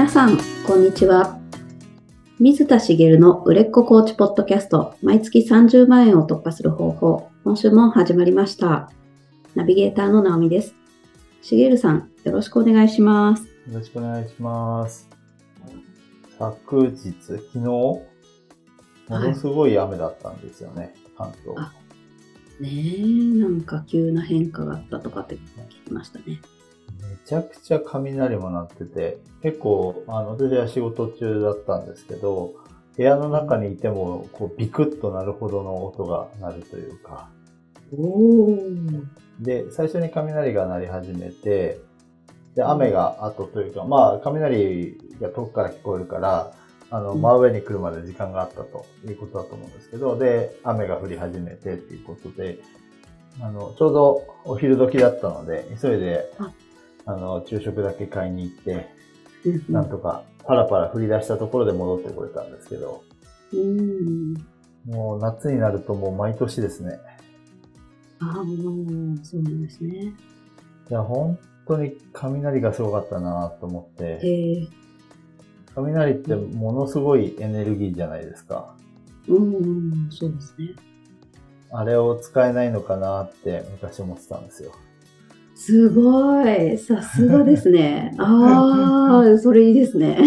皆さん、こんにちは。水田茂の売れっ子コーチポッドキャスト、毎月30万円を突破する方法、今週も始まりました。ナビゲーターの直美です。茂さん、よろしくお願いします。よろしくお願いします。昨日、昨日、ものすごい雨だったんですよね、関東。あねえ、なんか急な変化があったとかって聞きましたね。めちゃくちゃ雷も鳴ってて、結構、あの、私は仕事中だったんですけど、部屋の中にいても、こう、ビクッとなるほどの音が鳴るというか。で、最初に雷が鳴り始めて、で、雨が後というか、まあ、雷が遠くから聞こえるから、あの、うん。真上に来るまで時間があったということだと思うんですけど、で、雨が降り始めてっていうことで、あの、ちょうどお昼時だったので、急いであ、あの、昼食だけ買いに行って、うんなんとかパラパラ降り出したところで戻ってこれたんですけど、うん。もう夏になるともう毎年ですね。ああ、そうなんですね。いや、本当に雷がすごかったなと思って。ええ雷ってものすごいエネルギーじゃないですか。うん、そうですね。あれを使えないのかなって昔思ってたんですよ。すごい。さすがですね。ああ、それいいですね。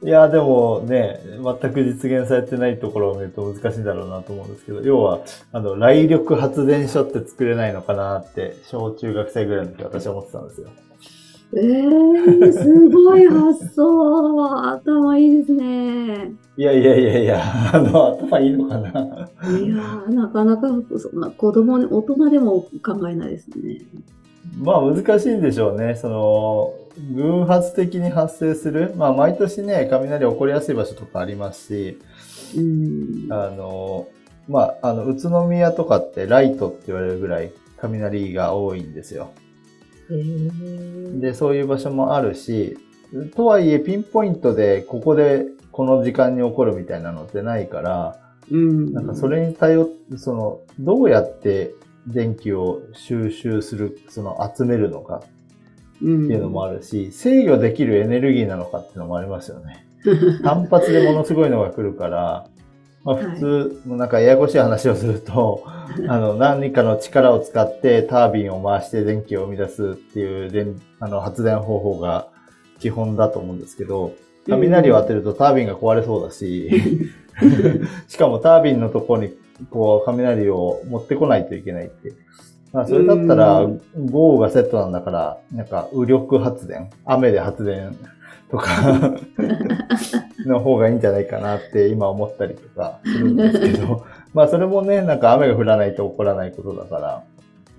いや、でもね、全く実現されてないところを見ると難しいんだろうなと思うんですけど、要は、あの、雷力発電所って作れないのかなって、小中学生ぐらいの時私は思ってたんですよ。ええすごい発想。頭いいですね。いやいやいやいや、あの、頭いいのかないやー、なかなかそんな子供に、大人でも考えないですね。まあ難しいんでしょうね。その、偶発的に発生する。まあ毎年ね、雷起こりやすい場所とかありますし、うん。あの、まあ、あの、宇都宮とかってライトって言われるぐらい雷が多いんですよ。で、そういう場所もあるし、とはいえピンポイントでここでこの時間に起こるみたいなのってないから、うん。なんかそれに頼って、その、どうやって電気を収集する、その集めるのかっていうのもあるし、制御できるエネルギーなのかっていうのもありますよね。単発でものすごいのが来るから、まあはい。普通、なんかややこしい話をすると、あの、何かの力を使ってタービンを回して電気を生み出すっていう電あの発電方法が基本だと思うんですけど、雷を当てるとタービンが壊れそうだし、しかもタービンのところにこう雷を持ってこないといけないって。まあ、それだったらう豪雨がセットなんだから、なんか雨力発電、雨で発電とか の方がいいんじゃないかなって今思ったりとかするんですけど、まあそれもね、なんか雨が降らないと起こらないことだから、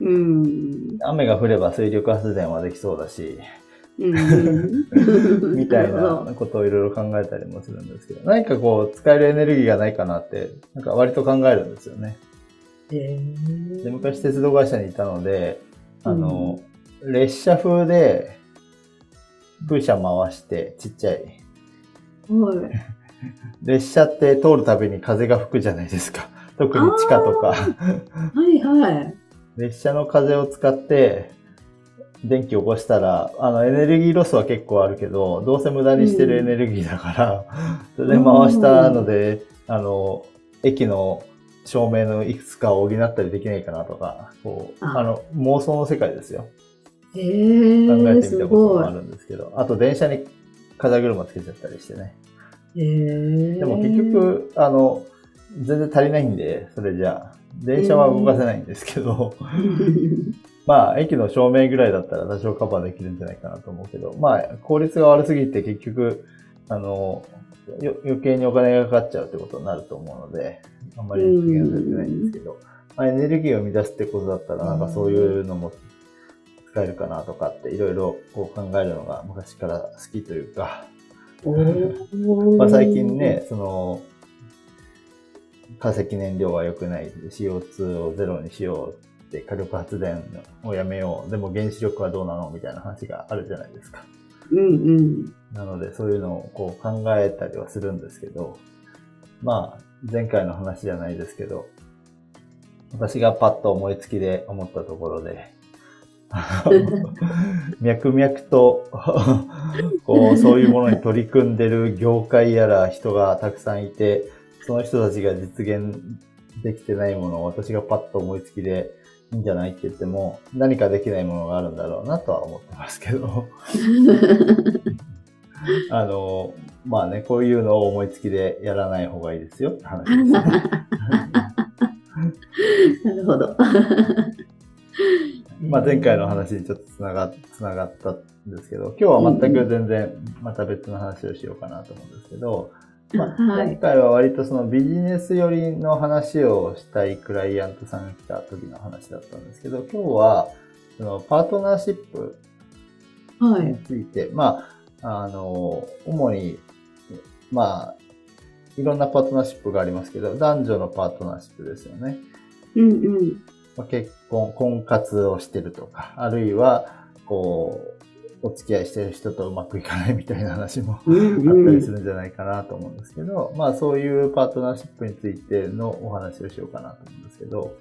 うん。雨が降れば水力発電はできそうだし、うん。みたいなことをいろいろ考えたりもするんですけど、何かこう使えるエネルギーがないかなって、なんか割と考えるんですよね。へーで、昔鉄道会社にいたので、あの、列車風で風車回してちっちゃい。列車って通るたびに風が吹くじゃないですか。特に地下とか。はいはい。列車の風を使って電気を起こしたら、あの、エネルギーロスは結構あるけど、どうせ無駄にしてるエネルギーだから、それで回したので、あの、駅の照明のいくつかを補ったりできないかなとか、こう、ああの、妄想の世界ですよ。へ考ええ、てみすたこともあ。るんですけど、あと電車に風車つけちゃったりしてね。へえ。でも結局、あの、全然足りないんで、それじゃあ、電車は動かせないんですけど、まあ、駅の照明ぐらいだったら多少カバーできるんじゃないかなと思うけど、まあ、効率が悪すぎて結局、あの、よ余計にお金がかかっちゃうってことになると思うので、あんまり実現されてないんですけど、まあ、エネルギーを生み出すってことだったら、なんかそういうのも使えるかなとかって、いろいろこう考えるのが昔から好きというか、まあ、最近ね、その、化石燃料は良くない、CO2 をゼロにしようって、火力発電をやめよう、でも原子力はどうなの？みたいな話があるじゃないですか。うんうん。なので、そういうのをこう考えたりはするんですけど、まあ、前回の話じゃないですけど、私がパッと思いつきで思ったところで、脈々と こう、そういうものに取り組んでる業界やら人がたくさんいて、その人たちが実現できてないものを私がパッと思いつきでいいんじゃないって言っても、何かできないものがあるんだろうなとは思ってますけど。あの、まあね、こういうのを思いつきでやらない方がいいですよって話ですね。なるほど。まあ前回の話にちょっとつながつながったんですけど、今日は全く全然また別の話をしようかなと思うんですけど、まあ、はい今回は割とそのビジネス寄りの話をしたいクライアントさんが来た時の話だったんですけど、今日はそのパートナーシップにはい。ついて、まあ、あの、主に、まあ、いろんなパートナーシップがありますけど、男女のパートナーシップですよね。うんうん。まあ結婚、婚活をしてるとか、あるいは、こう、お付き合いしてる人とうまくいかないみたいな話もあったりするんじゃないかなと思うんですけど、まあそういうパートナーシップについてのお話をしようかなと思うんですけど、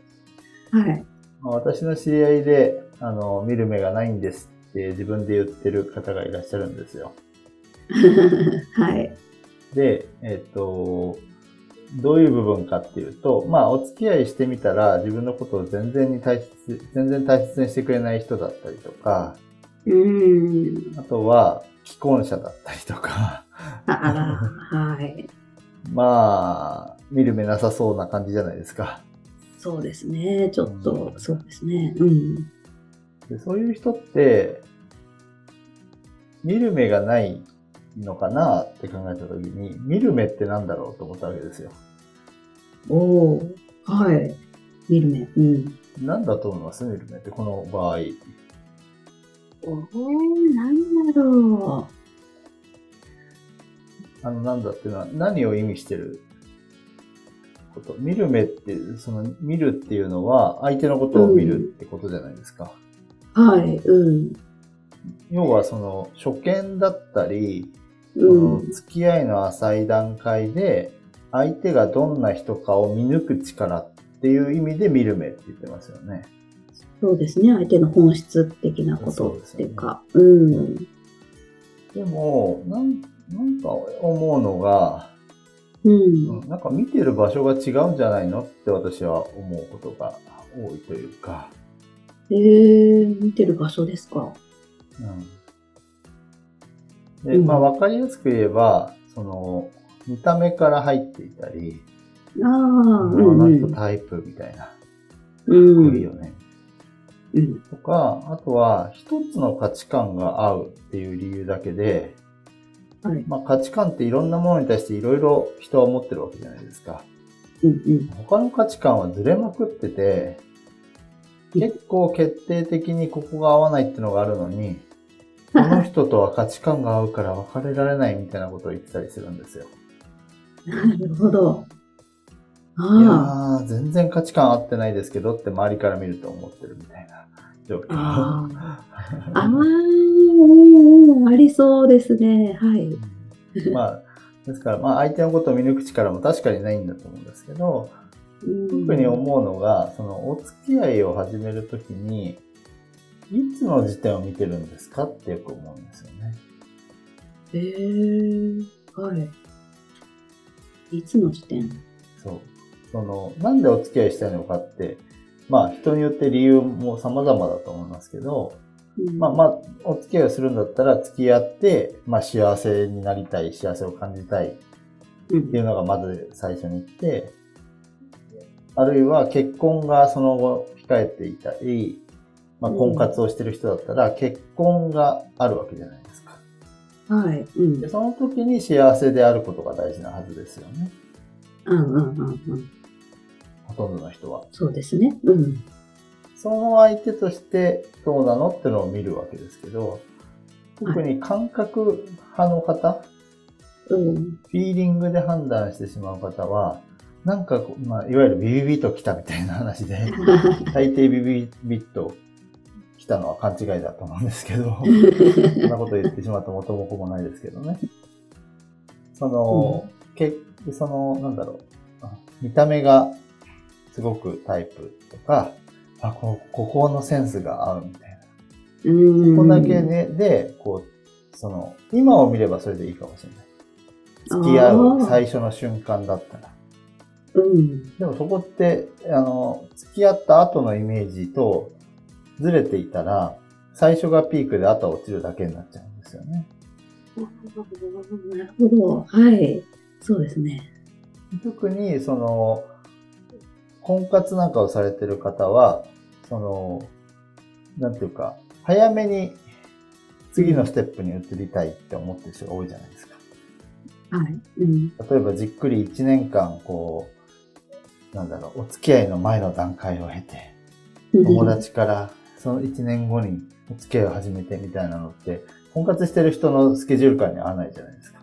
はい。まあ私の知り合いで、あの、見る目がないんですって自分で言ってる方がいらっしゃるんですよ。はい。で、えっ、と、どういう部分かっていうと、まあ、お付き合いしてみたら、自分のことを全然に大切、全然大切にしてくれない人だったりとか、うん。あとは、既婚者だったりとか、あはい。まあ、見る目なさそうな感じじゃないですか。そうですね。ちょっと、そうですね。うん。でそういう人って、見る目がないのかなって考えたときに、見る目ってなんだろうと思ったわけですよ。おおはい。見る目。うん。なんだと思います？見る目って、この場合。おー、なんだろあの、なんだっていうのは、何を意味してること？見る目って、その、見るっていうのは、相手のことを見るってことじゃないですか。う。はい。うん。要は、その、初見だったり、うそのん。付き合いの浅い段階で、相手がどんな人かを見抜く力っていう意味で見る目って言ってますよね。そうですね。相手の本質的なことっていうか。うん。でも、なん、なんか思うのが、うん。うんなんか見てる場所が違うんじゃないのって私は思うことが多いというか、えー、見てる場所ですか？うん。で、うんまあ分かりやすく言えば、その、見た目から入っていたり、ああ、あうんのうん。人タイプみたいな、うん。いいよね。うん。とか、あとは一つの価値観が合うっていう理由だけで、はい。まあ価値観っていろんなものに対していろいろ人は持ってるわけじゃないですか。うんうん。他の価値観はずれまくってて、結構決定的にここが合わないっていうのがあるのに、この人とは価値観が合うから別れられないみたいなことを言ってたりするんですよ。なるほど。いあやー、全然価値観合ってないですけどって周りから見ると思ってるみたいな状況。あ。ああ。りそうですね。はい。まあ、ですから、まあ相手のことを見抜く力も確かにないんだと思うんですけど、うん特に思うのが、そのお付き合いを始めるときに、いつの時点を見てるんですかってよく思うんですよね。えー、はい。いつの時点？そう。その、なんでお付き合いしたいのかって、まあ人によって理由も様々だと思いますけど、うんまあまあ、お付き合いをするんだったら付き合って、まあ幸せになりたい、幸せを感じたいっうんていうのがまず最初に来て、あるいは結婚がその後控えていたり、まあ婚活をしてる人だったら結婚があるわけじゃないですか。はい。うんで、。その時に幸せであることが大事なはずですよね。うんうんうんうん。ほとんどの人は。そうですね。うん。その相手としてどうなのってのを見るわけですけど、特に感覚派の方、うん。フィーリングで判断してしまう方は、なんかこう、まあ、いわゆるビビビッと来たみたいな話で、大抵ビビビッと来たのは勘違いだと思うんですけど、そんなこと言ってしまうと元も子もないですけどね。その、けその、なんだろう、あ見た目がすごくタイプとか、あ、こここのセンスが合うみたいうん。ここだけね、で、こう、その、今を見ればそれでいいかもしれない。付き合う最初の瞬間だったら。うん。でもそこって、あの、付き合った後のイメージとずれていたら、最初がピークで後は落ちるだけになっちゃうんですよね。なるほど。はい。そうですね。特に、その、婚活なんかをされてる方は、その、なんていうか、早めに次のステップに移りたいって思ってる人が多いじゃないですか。はい。うん。例えばじっくり1年間、こう、なんだろう、お付き合いの前の段階を経て、友達からその1年後にお付き合いを始めてみたいなのって、婚活してる人のスケジュール感に合わないじゃないですか。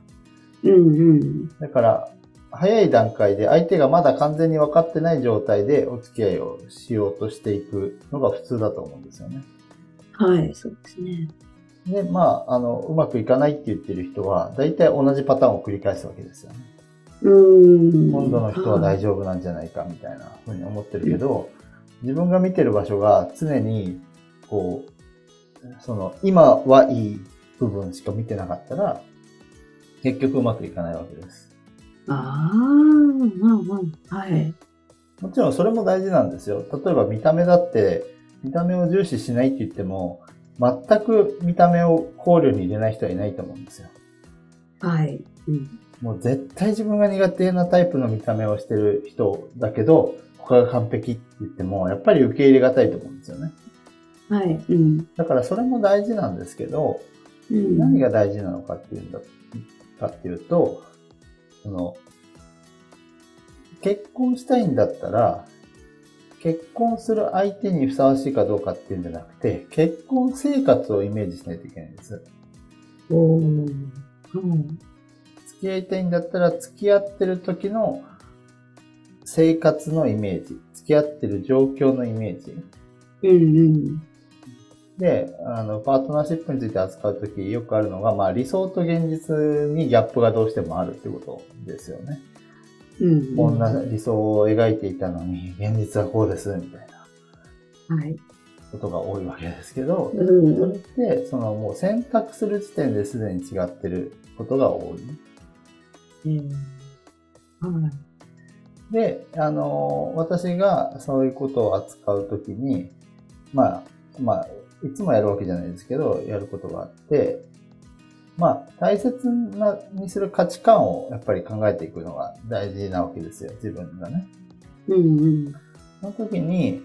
うんうん。だから、早い段階で相手がまだ完全に分かってない状態でお付き合いをしようとしていくのが普通だと思うんですよね。はい、そうですね。で、まあ、あの、うまくいかないって言ってる人は、大体同じパターンを繰り返すわけですよね。うん。今度の人は大丈丈夫なんじゃないかみたいなふうに思ってるけど、自分が見てる場所が常に、こう、その、今はいい部分しか見てなかったら、結局うまくいかないわけです。ああ、まあまあ、はい。もちろんそれも大事なんですよ。例えば見た目だって、見た目を重視しないって言っても、全く見た目を考慮に入れない人はいないと思うんですよ。はい。うん。もう絶対自分が苦手なタイプの見た目をしてる人だけど、他が完璧って言っても、やっぱり受け入れがたいと思うんですよね。はい。うん。だからそれも大事なんですけど、うん、何が大事なのかっていうんだ、かっていうと、その、結婚したいんだったら、結婚する相手にふさわしいかどうかっていうんじゃなくて、結婚生活をイメージしないといけないんです。おー。うん。付き合いたいんだったら、付き合ってる時の生活のイメージ、付き合ってる状況のイメージ。うんうん。で、あの、パートナーシップについて扱うときよくあるのが、まあ理想と現実にギャップがどうしてもあるってことですよね。うん。こんな理想を描いていたのに、現実はこうです、みたいなはい。ことが多いわけですけど、うん。それって、そのもう選択する時点ですでに違ってることが多い。うん。はい。で、あの、私がそういうことを扱うときに、まあ、まあ、いつもやるわけじゃないですけど、やることがあって、まあ、大切なにする価値観をやっぱり考えていくのが大事なわけですよ、自分がね。うんうん。その時に、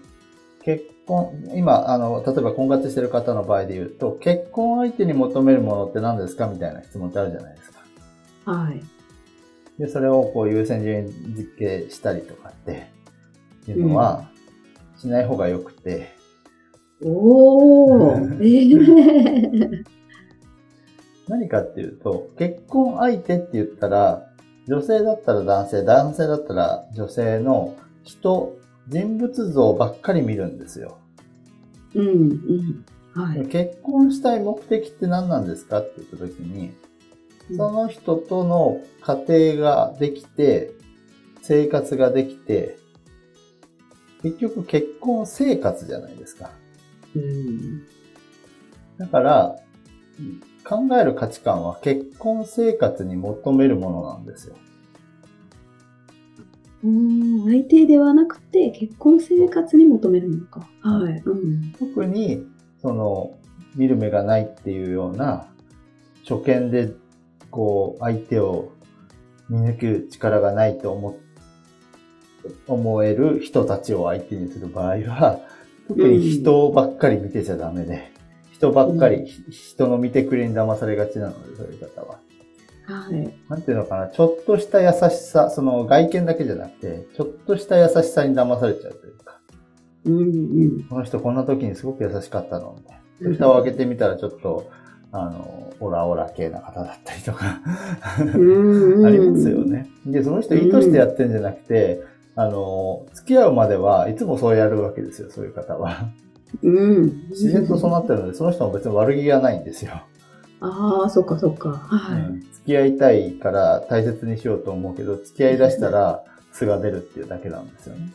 結婚、今、あの、例えば婚活してる方の場合で言うと、結婚相手に求めるものって何ですかみたいな質問ってあるじゃないですか。はい。で、それをこう優先順位付けしたりとかっていうのは、しない方が良くて、おー。ええ 何かっていうと、結婚相手って言ったら、女性だったら男性、男性だったら女性の人、人物像ばっかり見るんですよ。うんうん。はい。結婚したい目的って何なんですかって言った時に、その人との家庭ができて、生活ができて、結局結婚生活じゃないですか。うん。だから、考える価値観は結婚生活に求めるものなんですよ。うん。相手ではなくて、結婚生活に求めるのか。はい。うん。特に、その、見る目がないっていうような、初見で、こう、相手を見抜く力がないと思、思える人たちを相手にする場合は、特に人ばっかり見てちゃダメで、人ばっかり、人の見てくれに騙されがちなので、そういう方は。はい。なんていうのかな、ちょっとした優しさ、その外見だけじゃなくて、ちょっとした優しさに騙されちゃうというか、うんうん。この人こんな時にすごく優しかったの、みたいな。蓋を開けてみたらちょっと、あの、オラオラ系な方だったりとか、うんうん。ありますよ。ね。で、その人意図してやってんじゃなくて、あの、付き合うまではいつもそうやるわけですよ、そういう方は。うん。自然とそうなってるので、その人も別に悪気がないんですよ。ああ、そっかそっか。はい。うん付き合いたいから大切にしようと思うけど、付き合い出したら素が出るっていうだけなんですよね。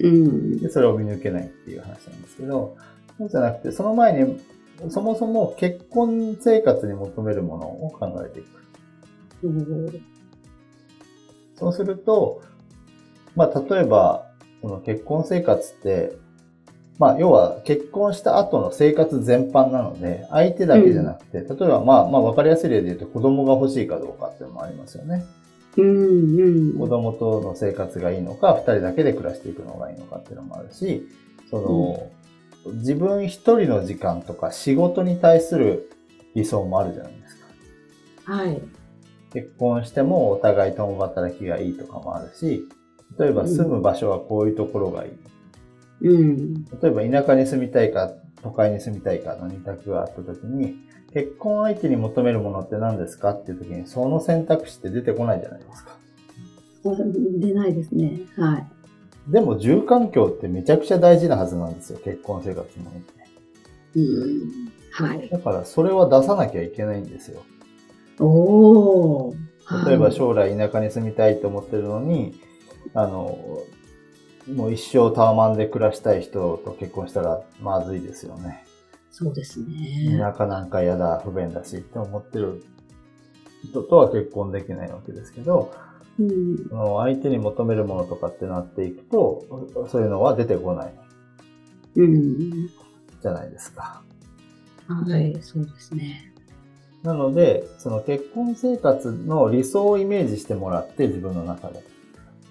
うん。で、それを見抜けないっていう話なんですけど、そうじゃなくて、その前にそもそも結婚生活に求めるものを考えていく。そうすると、まあ、例えば、その結婚生活って、まあ、要は結婚した後の生活全般なので、相手だけじゃなくて、うん、例えば、まあ、まあ、わかりやすい例で言うと子供が欲しいかどうかっていうのもありますよね。うんうん、子供との生活がいいのか、二人だけで暮らしていくのがいいのかっていうのもあるし、その、うん、自分一人の時間とか仕事に対する理想もあるじゃないですか。はい。結婚してもお互い共働きがいいとかもあるし、例えば住む場所はこういうところがいい。うん。例えば田舎に住みたいか、都会に住みたいかの二択があった時に、結婚相手に求めるものって何ですかっていう時に、その選択肢って出てこないじゃないですか。出ないですね。はい。でも住環境ってめちゃくちゃ大事なはずなんですよ、結婚生活において。うん。はい。だからそれは出さなきゃいけないんですよ。おお。例えば将来田舎に住みたいと思ってるのに、あの、もう一生タワマンで暮らしたい人と結婚したらまずいですよね。そうですね。田舎なんか嫌だ、不便だしって思ってる人とは結婚できないわけですけど、うん、その相手に求めるものとかってなっていくと、そういうのは出てこない。うん。じゃないですか。はい、そうですね。なので、その結婚生活の理想をイメージしてもらって、自分の中で。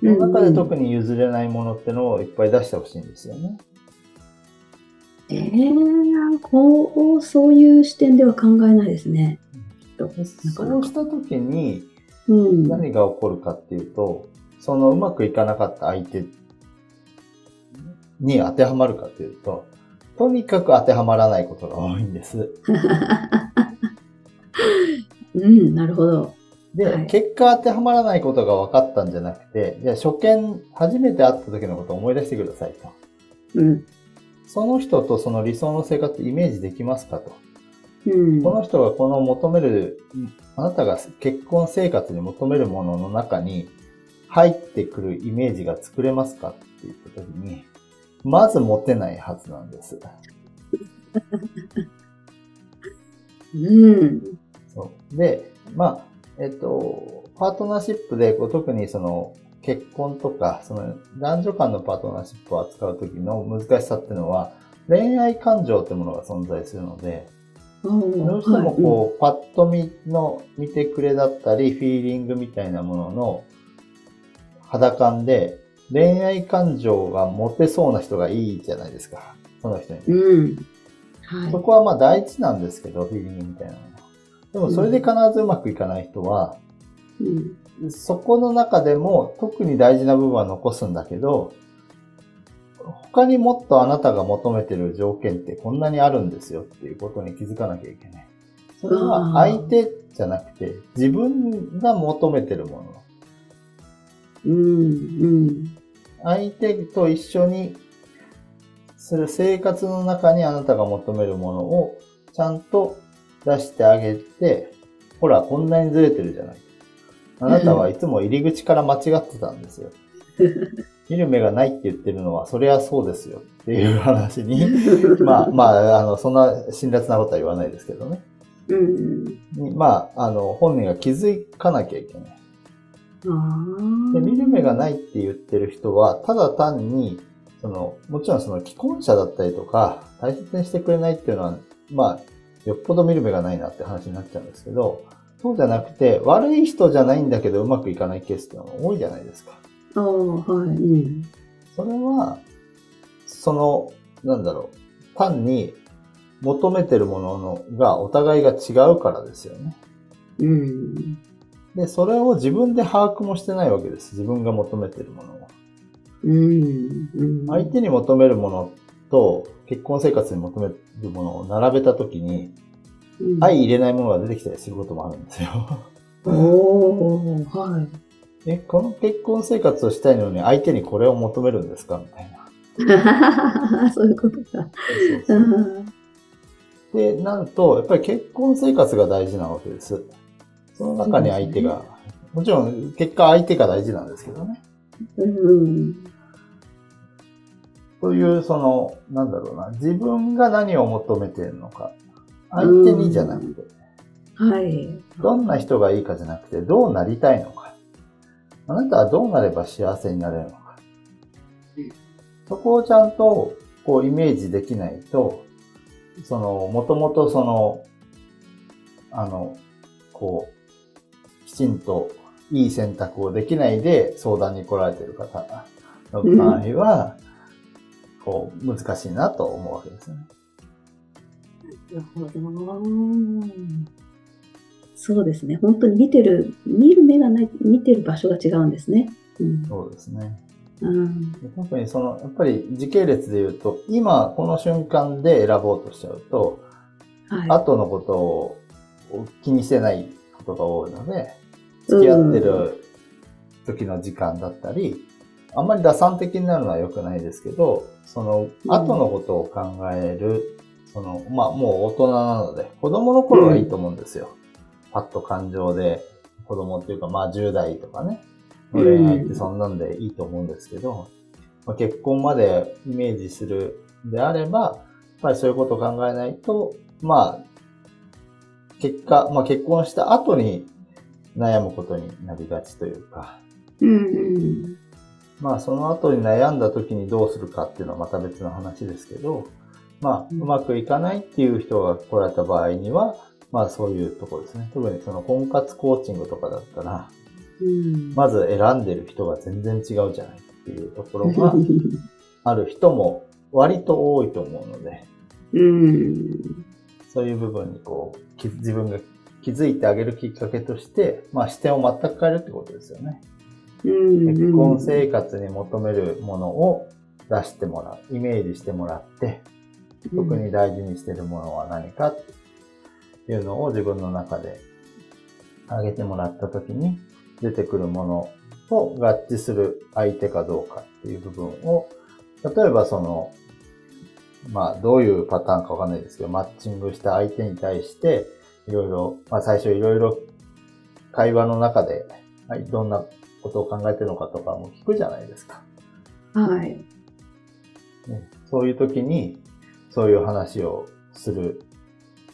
その中で特に譲れないものってのをいっぱい出してほしいんですよね。ええー、こう、そういう視点では考えないですね。そうした時に、何が起こるかっていうと、そのうまくいかなかった相手に当てはまるかっていうと、とにかく当てはまらないことが多いんです。うん、なるほど。で、はい、結果当てはまらないことが分かったんじゃなくて、じゃあ初見、初めて会った時のことを思い出してくださいと。うん。その人とその理想の生活イメージできますかと。うん、この人がこの求める、あなたが結婚生活に求めるものの中に入ってくるイメージが作れますかって言った時に、まず持てないはずなんです。うん。そう。で、まあ、えっと、パートナーシップでこう特にその結婚とか、その男女間のパートナーシップを扱う時の難しさっていうのは、恋愛感情ってものが存在するので、どうしてもこう、パッと見の見てくれだったり、フィーリングみたいなものの肌感で、恋愛感情が持てそうな人がいいじゃないですか。その人に。うん。はい、そこはまあ大事なんですけど、フィーリングみたいなのでもそれで必ずうまくいかない人は、うん、そこの中でも特に大事な部分は残すんだけど、他にもっとあなたが求めてる条件ってこんなにあるんですよっていうことに気づかなきゃいけない。それは相手じゃなくて自分が求めてるもの。うん、うん。相手と一緒にする生活の中にあなたが求めるものをちゃんと出してあげて、ほら、こんなにずれてるじゃない。あなたはいつも入り口から間違ってたんですよ。見る目がないって言ってるのは、そりゃそうですよっていう話に、まあ、まあ、あの、そんな辛辣なことは言わないですけどね。うん、まあ、あの、本人が気づかなきゃいけない。で見る目がないって言ってる人は、ただ単に、その、もちろんその既婚者だったりとか、大切にしてくれないっていうのは、まあ、よっぽど見る目がないなって話になっちゃうんですけど、そうじゃなくて、悪い人じゃないんだけどうまくいかないケースっていうのが多いじゃないですか。ああ、はい。うん。それは、その、なんだろう、単に求めてるもののがお互いが違うからですよね。うん。で、それを自分で把握もしてないわけです。自分が求めてるものを。うん。うん、相手に求めるものと結婚生活に求めるものを並べたときに、うん、相入れないものが出てきたりすることもあるんですよ。おー、はい。え、この結婚生活をしたいのに相手にこれを求めるんですか？みたいな。そういうことか。で、なると、やっぱり結婚生活が大事なわけです。その中に相手が、ね、もちろん結果相手が大事なんですけどね。うん。という、その、なんだろうな、自分が何を求めているのか。相手にじゃなくて、はい。どんな人がいいかじゃなくて、どうなりたいのか。あなたはどうなれば幸せになれるのかうん。そこをちゃんと、こう、イメージできないと、その、もともとその、あの、こう、きちんといい選択をできないで相談に来られている方の場合は、こう、難しいなと思うわけですよね。なるほど。そうですね。本当に見てる、見る目がない、見てる場所が違うんですね。うん。そうですね。うん。にその、やっぱり時系列で言うと、今この瞬間で選ぼうとしちゃうと、はい。後のことを気にしてないことが多いので、付き合ってる時の時間だったり、あんまり打算的になるのは良くないですけど、その後のことを考える、その、まあもう大人なので、子供の頃はいいと思うんですよ。パッと感情で、子供っていうかまあ10代とかね、恋愛ってそんなんでいいと思うんですけど、まあ、結婚までイメージするであれば、やっぱりそういうことを考えないと、まあ、結果、まあ結婚した後に悩むことになりがちというか、うんうん。まあその後に悩んだ時にどうするかっていうのはまた別の話ですけど、まあうまくいかないっていう人が来られた場合には、まあそういうところですね。特にその婚活コーチングとかだったら、うん。まず選んでる人が全然違うじゃないっていうところが ある人も割と多いと思うので、うん。そういう部分にこう、き自分が気づいてあげるきっかけとして、まあ視点を全く変えるってことですよね。うん。結婚生活に求めるものを出してもらう、イメージしてもらって、特に大事にしてるものは何かっていうのを自分の中で挙げてもらった時に出てくるものと合致する相手かどうかっていう部分を、例えばその、まあどういうパターンかわかんないですけど、マッチングした相手に対して、いろいろ、まあ最初いろいろ会話の中で、はい、どんなことを考えてるのかとかも聞くじゃないですか。はい。ねそういう時に、そういう話をする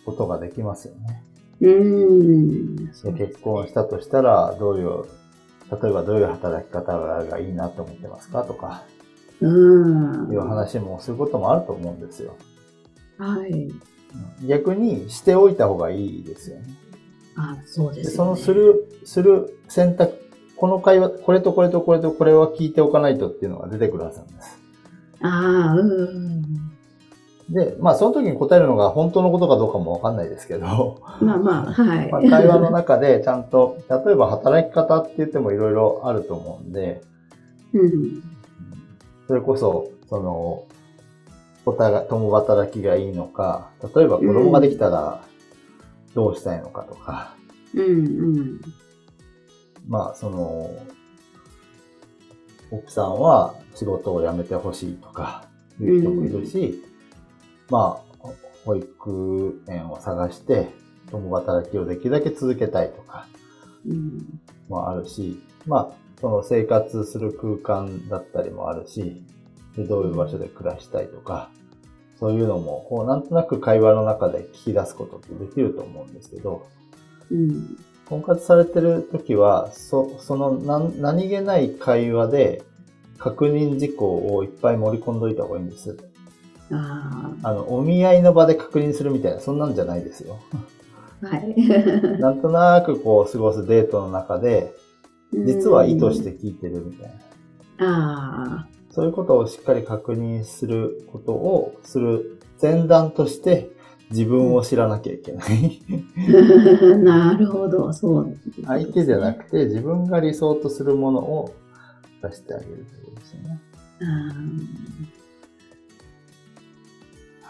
ことができますよね。うん。で結婚したとしたら、どういう、例えばどういう働き方がいいなと思ってますかとか、うん。いう話もすることもあると思うんですよ。はい。うん逆にしておいた方がいいですよね。あ、そうでですよね。そのする、する選択、この会話、これとこれとこれとこれは聞いておかないとっていうのが出てくるはずなんです。ああ、うん。で、まあその時に答えるのが本当のことかどうかもわかんないですけど、まあまあ、はい。まあ、会話の中でちゃんと、例えば働き方って言ってもいろいろあると思うんで、うん。それこそ、その、お互い、共働きがいいのか、例えば子供ができたらどうしたいのかとか、うんうん。まあ、その、奥さんは仕事を辞めてほしいとか、いう人もいるし、まあ、保育園を探して、共働きをできるだけ続けたいとか、うん。もあるし、まあ、その生活する空間だったりもあるし、でどういう場所で暮らしたいとか、そういうのも、こう、なんとなく会話の中で聞き出すことってできると思うんですけど、うん。婚活されてる時は、そ、その何、何気ない会話で、確認事項をいっぱい盛り込んどいた方がいいんです。ああの、お見合いの場で確認するみたいな、そんなんじゃないですよ。あ、はい。なんとなくこう、過ごすデートの中で、実は意図して聞いてるみたいな。ああ、そういうことをしっかり確認することをする前段として自分を知らなきゃいけない。なるほど、そう、相手じゃなくて自分が理想とするものを出してあげるということですよね。あ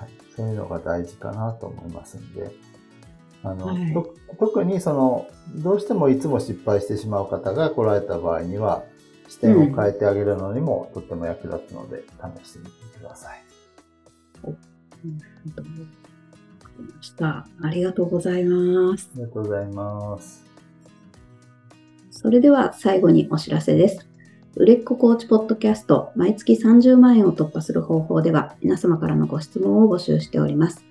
はい。そういうのが大事かなと思いますんで。あの、はいと特にその、どうしてもいつも失敗してしまう方が来られた場合には、視点を変えてあげるのにもとっても役立つので、試してみてください。ーわかりました。ありがとうございます。ありがとうございます。それでは最後にお知らせです。売れっ子コーチポッドキャスト、毎月30万円を突破する方法では、皆様からのご質問を募集しております。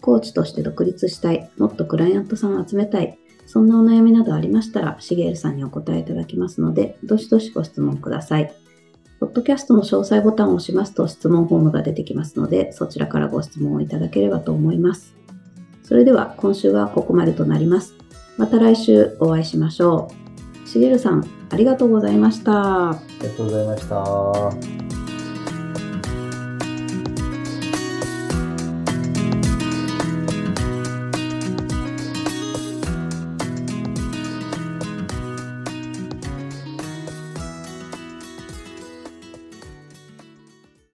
コーチとして独立したい、もっとクライアントさんを集めたい、そんなお悩みなどありましたら、しげるさんにお答えいただきますので、どしどしご質問ください。ポッドキャストの詳細ボタンを押しますと質問フォームが出てきますので、そちらからご質問をいただければと思います。それでは今週はここまでとなります。また来週お会いしましょう。しげるさん、ありがとうございました。ありがとうございました。